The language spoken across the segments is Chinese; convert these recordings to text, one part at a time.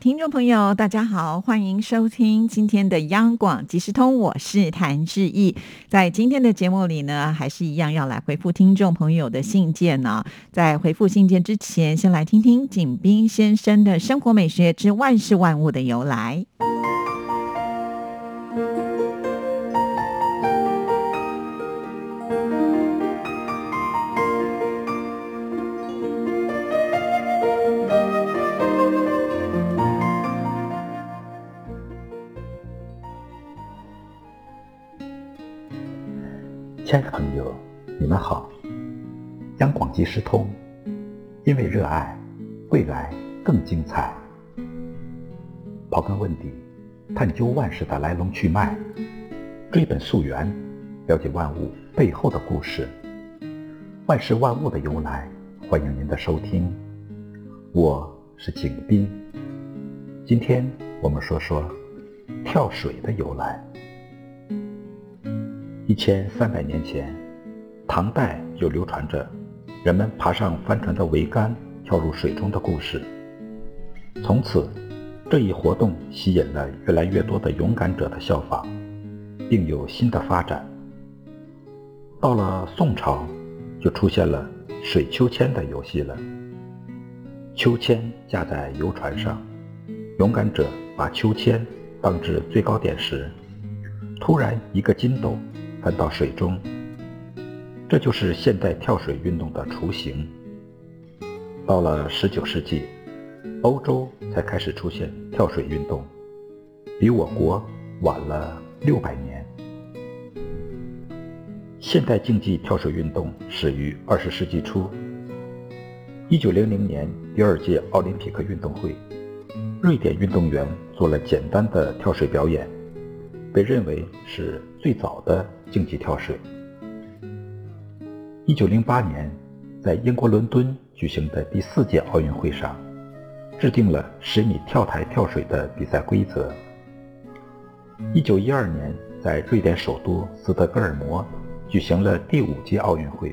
听众朋友，大家好，欢迎收听今天的央广即时通，我是谭志毅。在今天的节目里呢，还是一样要来回复听众朋友的信件呢。在回复信件之前，先来听听景斌先生的生活美学之万事万物的由来。亲爱的朋友，你们好！央广即时通，因为热爱，未来更精彩。刨根问底，探究万事的来龙去脉，追本溯源，了解万物背后的故事。万事万物的由来，欢迎您的收听。我是景斌，今天我们说说跳水的由来。一千三百年前，唐代就流传着人们爬上帆船的桅杆跳入水中的故事。从此，这一活动吸引了越来越多的勇敢者的效仿，并有新的发展。到了宋朝，就出现了水秋千的游戏了。秋千架在游船上，勇敢者把秋千荡至最高点时，突然一个筋斗。翻到水中，这就是现代跳水运动的雏形。到了19世纪，欧洲才开始出现跳水运动，比我国晚了600年。现代竞技跳水运动始于20世纪初。1900年第二届奥林匹克运动会，瑞典运动员做了简单的跳水表演，被认为是最早的。竞技跳水。一九零八年，在英国伦敦举行的第四届奥运会上，制定了十米跳台跳水的比赛规则。一九一二年，在瑞典首都斯德哥尔摩举行了第五届奥运会。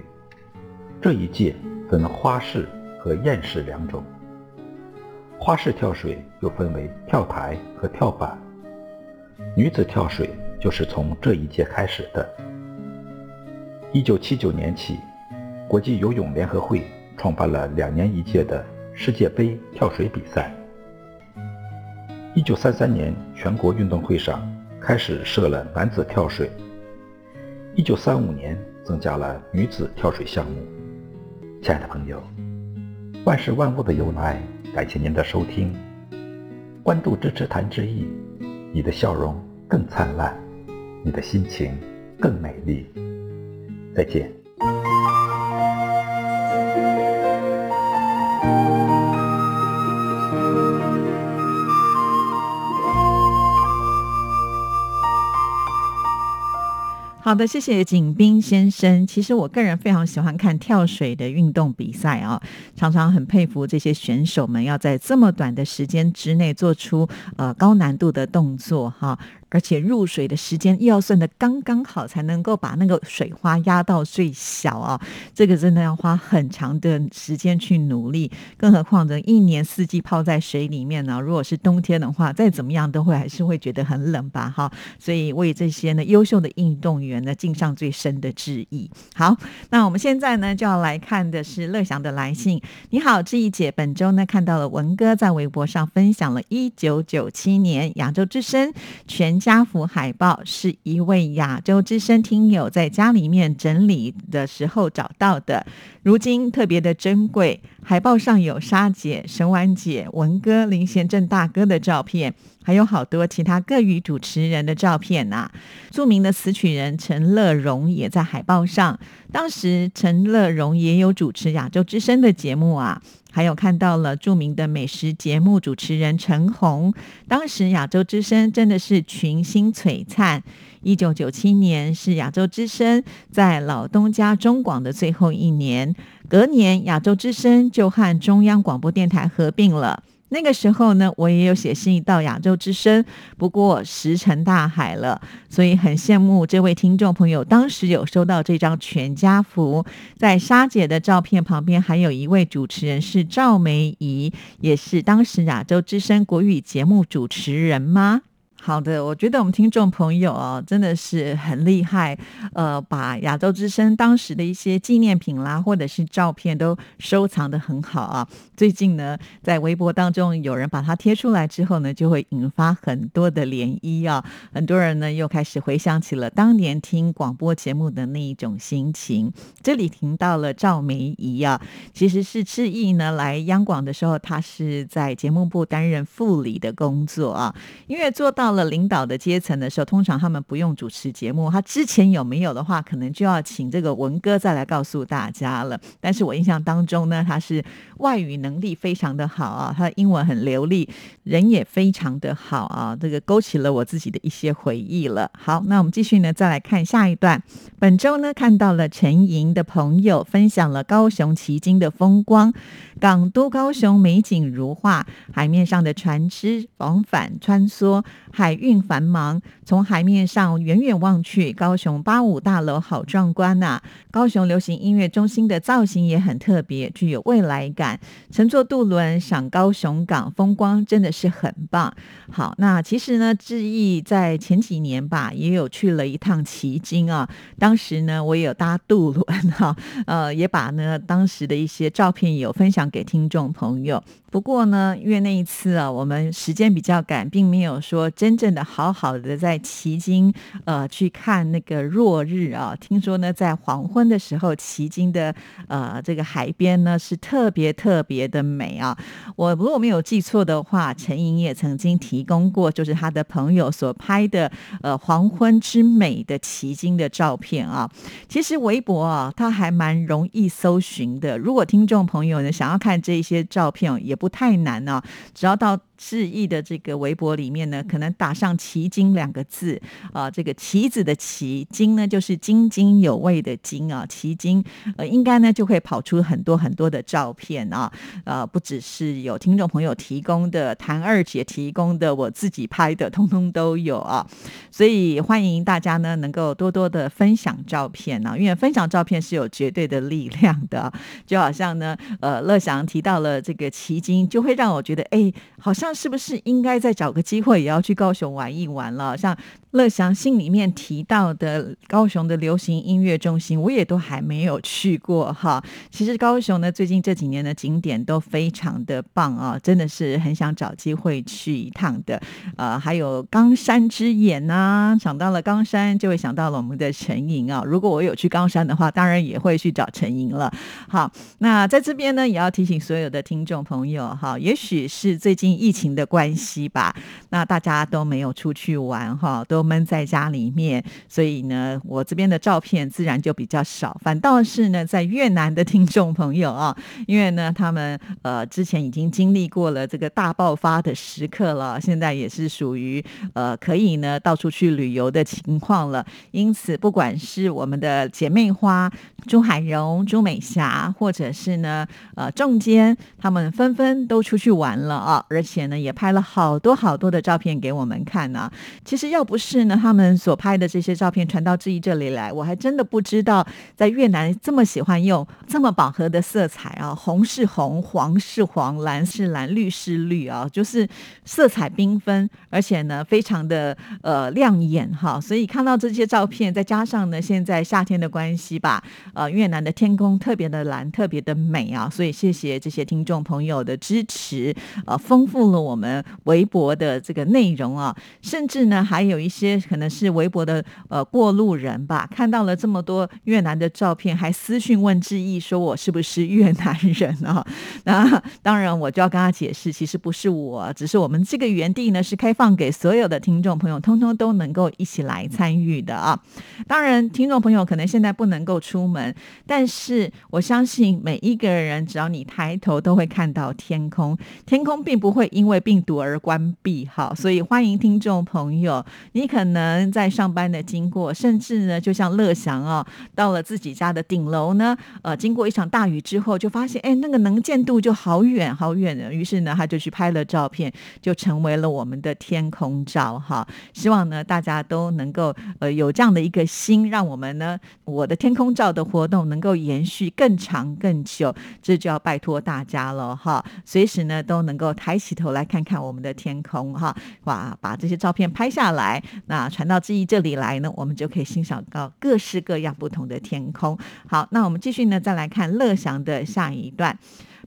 这一届分花式和燕式两种。花式跳水又分为跳台和跳板。女子跳水。就是从这一届开始的。一九七九年起，国际游泳联合会创办了两年一届的世界杯跳水比赛。一九三三年，全国运动会上开始设了男子跳水。一九三五年，增加了女子跳水项目。亲爱的朋友，万事万物的由来，感谢您的收听，关注支持谭志毅，你的笑容更灿烂。你的心情更美丽。再见。好的，谢谢景斌先生。其实我个人非常喜欢看跳水的运动比赛啊，常常很佩服这些选手们要在这么短的时间之内做出呃高难度的动作哈。而且入水的时间又要算的刚刚好，才能够把那个水花压到最小啊！这个真的要花很长的时间去努力，更何况呢一年四季泡在水里面呢？如果是冬天的话，再怎么样都会还是会觉得很冷吧？哈！所以为这些呢优秀的运动员呢敬上最深的致意。好，那我们现在呢就要来看的是乐祥的来信。你好，志毅姐，本周呢看到了文哥在微博上分享了一九九七年亚洲之声全。家福海报是一位亚洲之声听友在家里面整理的时候找到的，如今特别的珍贵。海报上有沙姐、沈婉姐、文哥、林贤正大哥的照片。还有好多其他各语主持人的照片呐。著名的词曲人陈乐融也在海报上。当时陈乐融也有主持亚洲之声的节目啊。还有看到了著名的美食节目主持人陈红。当时亚洲之声真的是群星璀璨。一九九七年是亚洲之声在老东家中广的最后一年，隔年亚洲之声就和中央广播电台合并了。那个时候呢，我也有写信到亚洲之声，不过石沉大海了，所以很羡慕这位听众朋友，当时有收到这张全家福，在沙姐的照片旁边，还有一位主持人是赵梅怡，也是当时亚洲之声国语节目主持人吗？好的，我觉得我们听众朋友哦，真的是很厉害，呃，把亚洲之声当时的一些纪念品啦，或者是照片都收藏的很好啊。最近呢，在微博当中有人把它贴出来之后呢，就会引发很多的涟漪啊。很多人呢又开始回想起了当年听广播节目的那一种心情。这里听到了赵梅怡啊，其实是志毅呢来央广的时候，他是在节目部担任副理的工作啊，因为做到到。了领导的阶层的时候，通常他们不用主持节目。他之前有没有的话，可能就要请这个文哥再来告诉大家了。但是我印象当中呢，他是外语能力非常的好啊，他的英文很流利，人也非常的好啊，这个勾起了我自己的一些回忆了。好，那我们继续呢，再来看下一段。本周呢，看到了陈莹的朋友分享了高雄旗津的风光，港都高雄美景如画，海面上的船只往返穿梭。海运繁忙，从海面上远远望去，高雄八五大楼好壮观呐！高雄流行音乐中心的造型也很特别，具有未来感。乘坐渡轮赏高雄港风光，真的是很棒。好，那其实呢，志毅在前几年吧，也有去了一趟旗津啊。当时呢，我也有搭渡轮哈，呃，也把呢当时的一些照片有分享给听众朋友。不过呢，因为那一次啊，我们时间比较赶，并没有说真正的好好的在奇经呃去看那个落日啊。听说呢，在黄昏的时候，奇经的呃这个海边呢是特别特别的美啊。我如果没有记错的话，陈莹也曾经提供过，就是他的朋友所拍的呃黄昏之美的奇经的照片啊。其实微博啊，它还蛮容易搜寻的。如果听众朋友呢想要看这些照片，也不太难啊，只要到。志毅的这个微博里面呢，可能打上“奇经”两个字啊，这个“棋子”的“棋”，“经”呢就是津津有味的“津”啊，“奇经”呃，应该呢就会跑出很多很多的照片啊，呃，不只是有听众朋友提供的，谭二姐提供的，我自己拍的，通通都有啊，所以欢迎大家呢能够多多的分享照片啊，因为分享照片是有绝对的力量的，就好像呢，呃，乐祥提到了这个“奇经”，就会让我觉得，哎，好像。那是不是应该再找个机会，也要去高雄玩一玩了？像。乐祥信里面提到的高雄的流行音乐中心，我也都还没有去过哈。其实高雄呢，最近这几年的景点都非常的棒啊，真的是很想找机会去一趟的。呃，还有冈山之眼呐，想到了冈山，就会想到了我们的陈莹啊。如果我有去冈山的话，当然也会去找陈莹了。好，那在这边呢，也要提醒所有的听众朋友哈，也许是最近疫情的关系吧，那大家都没有出去玩哈，都。都闷在家里面，所以呢，我这边的照片自然就比较少。反倒是呢，在越南的 听众朋友啊，因为呢，他们呃之前已经经历过了这个大爆发的时刻了，现在也是属于呃可以呢到处去旅游的情况了。因此，不管是我们的姐妹花朱海荣、朱美霞，或者是呢呃仲坚，他们纷纷都出去玩了啊，而且呢也拍了好多好多的照片给我们看呢。其实要不是是呢，他们所拍的这些照片传到志毅这里来，我还真的不知道，在越南这么喜欢用这么饱和的色彩啊，红是红，黄是黄，蓝是蓝，绿是绿啊，就是色彩缤纷，而且呢，非常的呃亮眼哈。所以看到这些照片，再加上呢，现在夏天的关系吧，呃，越南的天空特别的蓝，特别的美啊。所以谢谢这些听众朋友的支持，呃，丰富了我们微博的这个内容啊，甚至呢，还有一些。些可能是微博的呃过路人吧，看到了这么多越南的照片，还私讯问志毅说我是不是越南人啊？那当然我就要跟他解释，其实不是我，只是我们这个园地呢是开放给所有的听众朋友，通通都能够一起来参与的啊。当然，听众朋友可能现在不能够出门，但是我相信每一个人，只要你抬头都会看到天空，天空并不会因为病毒而关闭。好，所以欢迎听众朋友，你可能在上班的经过，甚至呢，就像乐祥啊，到了自己家的顶楼呢，呃，经过一场大雨之后，就发现哎，那个能见度就好远好远的，于是呢，他就去拍了照片，就成为了我们的天空照哈。希望呢，大家都能够呃有这样的一个心，让我们呢，我的天空照的活动能够延续更长更久，这就要拜托大家了哈。随时呢，都能够抬起头来看看我们的天空哈，哇，把这些照片拍下来，那传到志毅这里来呢，我们就可以欣赏到各式各样不同的天空。好，那我们继续呢，再来看乐祥的下一段。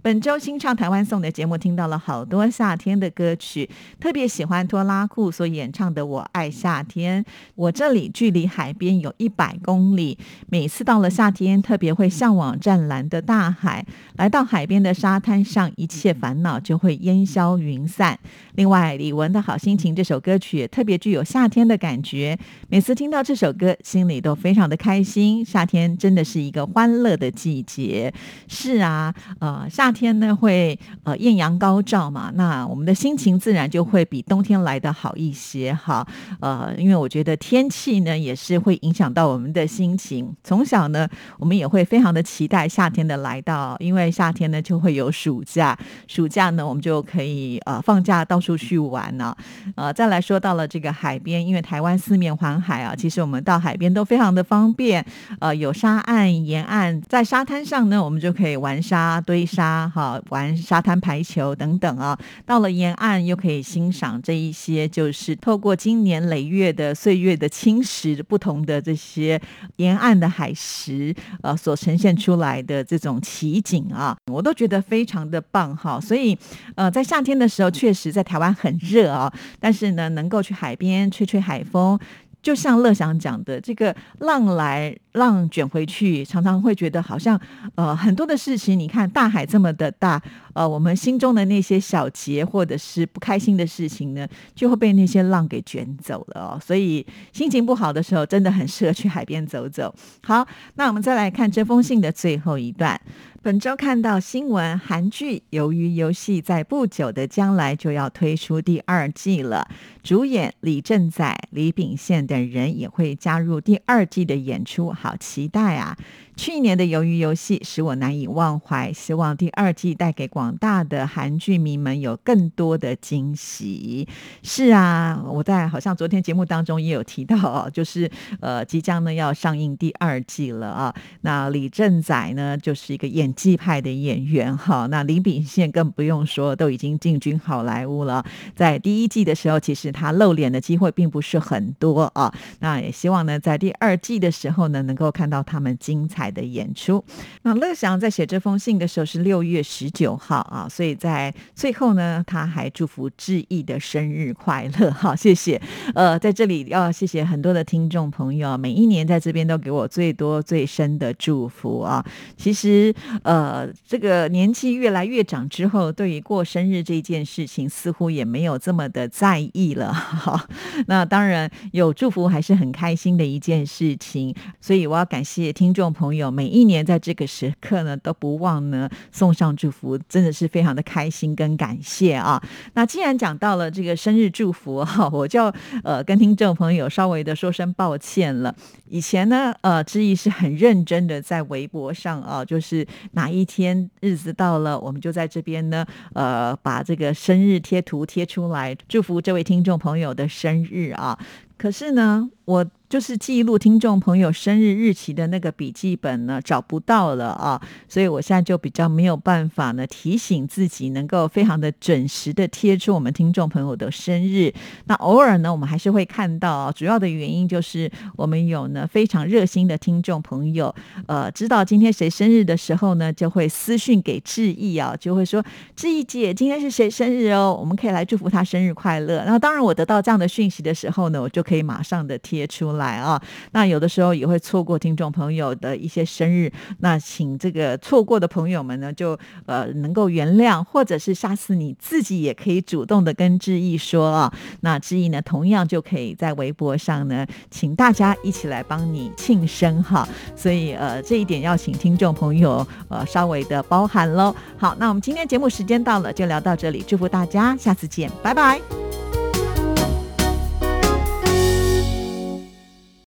本周新唱台湾颂的节目，听到了好多夏天的歌曲，特别喜欢拖拉库所演唱的《我爱夏天》。我这里距离海边有一百公里，每次到了夏天，特别会向往湛蓝的大海。来到海边的沙滩上，一切烦恼就会烟消云散。另外，李玟的好心情这首歌曲也特别具有夏天的感觉。每次听到这首歌，心里都非常的开心。夏天真的是一个欢乐的季节。是啊，呃，夏。天呢会呃艳阳高照嘛，那我们的心情自然就会比冬天来的好一些哈。呃，因为我觉得天气呢也是会影响到我们的心情。从小呢，我们也会非常的期待夏天的来到，因为夏天呢就会有暑假，暑假呢我们就可以呃放假到处去玩呢。呃，再来说到了这个海边，因为台湾四面环海啊，其实我们到海边都非常的方便。呃，有沙岸、沿岸，在沙滩上呢，我们就可以玩沙、堆沙。好玩沙滩排球等等啊，到了沿岸又可以欣赏这一些，就是透过经年累月的岁月的侵蚀，不同的这些沿岸的海石呃所呈现出来的这种奇景啊，我都觉得非常的棒哈。所以呃，在夏天的时候，确实在台湾很热啊，但是呢，能够去海边吹吹海风。就像乐祥讲的，这个浪来浪卷回去，常常会觉得好像呃很多的事情，你看大海这么的大，呃，我们心中的那些小结或者是不开心的事情呢，就会被那些浪给卷走了哦。所以心情不好的时候，真的很适合去海边走走。好，那我们再来看这封信的最后一段。本周看到新闻，韩剧《鱿鱼游戏》在不久的将来就要推出第二季了。主演李正宰、李秉宪等人也会加入第二季的演出，好期待啊！去年的《鱿鱼游戏》使我难以忘怀，希望第二季带给广大的韩剧迷们有更多的惊喜。是啊，我在好像昨天节目当中也有提到哦，就是呃，即将呢要上映第二季了啊。那李正宰呢，就是一个演技派的演员哈。那李秉宪更不用说，都已经进军好莱坞了。在第一季的时候，其实他露脸的机会并不是很多啊。那也希望呢，在第二季的时候呢，能够看到他们精彩。的演出，那乐祥在写这封信的时候是六月十九号啊，所以在最后呢，他还祝福志毅的生日快乐，好，谢谢。呃，在这里要谢谢很多的听众朋友，每一年在这边都给我最多最深的祝福啊。其实，呃，这个年纪越来越长之后，对于过生日这件事情，似乎也没有这么的在意了。那当然有祝福还是很开心的一件事情，所以我要感谢听众朋友。每一年在这个时刻呢，都不忘呢送上祝福，真的是非常的开心跟感谢啊。那既然讲到了这个生日祝福哈，我就呃跟听众朋友稍微的说声抱歉了。以前呢，呃，志毅是很认真的在微博上啊，就是哪一天日子到了，我们就在这边呢，呃，把这个生日贴图贴出来，祝福这位听众朋友的生日啊。可是呢，我。就是记录听众朋友生日日期的那个笔记本呢，找不到了啊，所以我现在就比较没有办法呢提醒自己能够非常的准时的贴出我们听众朋友的生日。那偶尔呢，我们还是会看到，主要的原因就是我们有呢非常热心的听众朋友，呃，知道今天谁生日的时候呢，就会私讯给志毅啊，就会说志毅姐今天是谁生日哦，我们可以来祝福他生日快乐。那当然，我得到这样的讯息的时候呢，我就可以马上的贴出来啊。那有的时候也会错过听众朋友的一些生日，那请这个错过的朋友们呢，就呃能够原谅，或者是下次你自己也可以主动的跟志毅说啊。那志毅呢，同样就可以在微博上呢，请大家一起来帮你庆生哈。所以呃，这一点要请听众朋友呃稍微的包涵喽。好，那我们今天节目时间到了，就聊到这里，祝福大家，下次见，拜拜。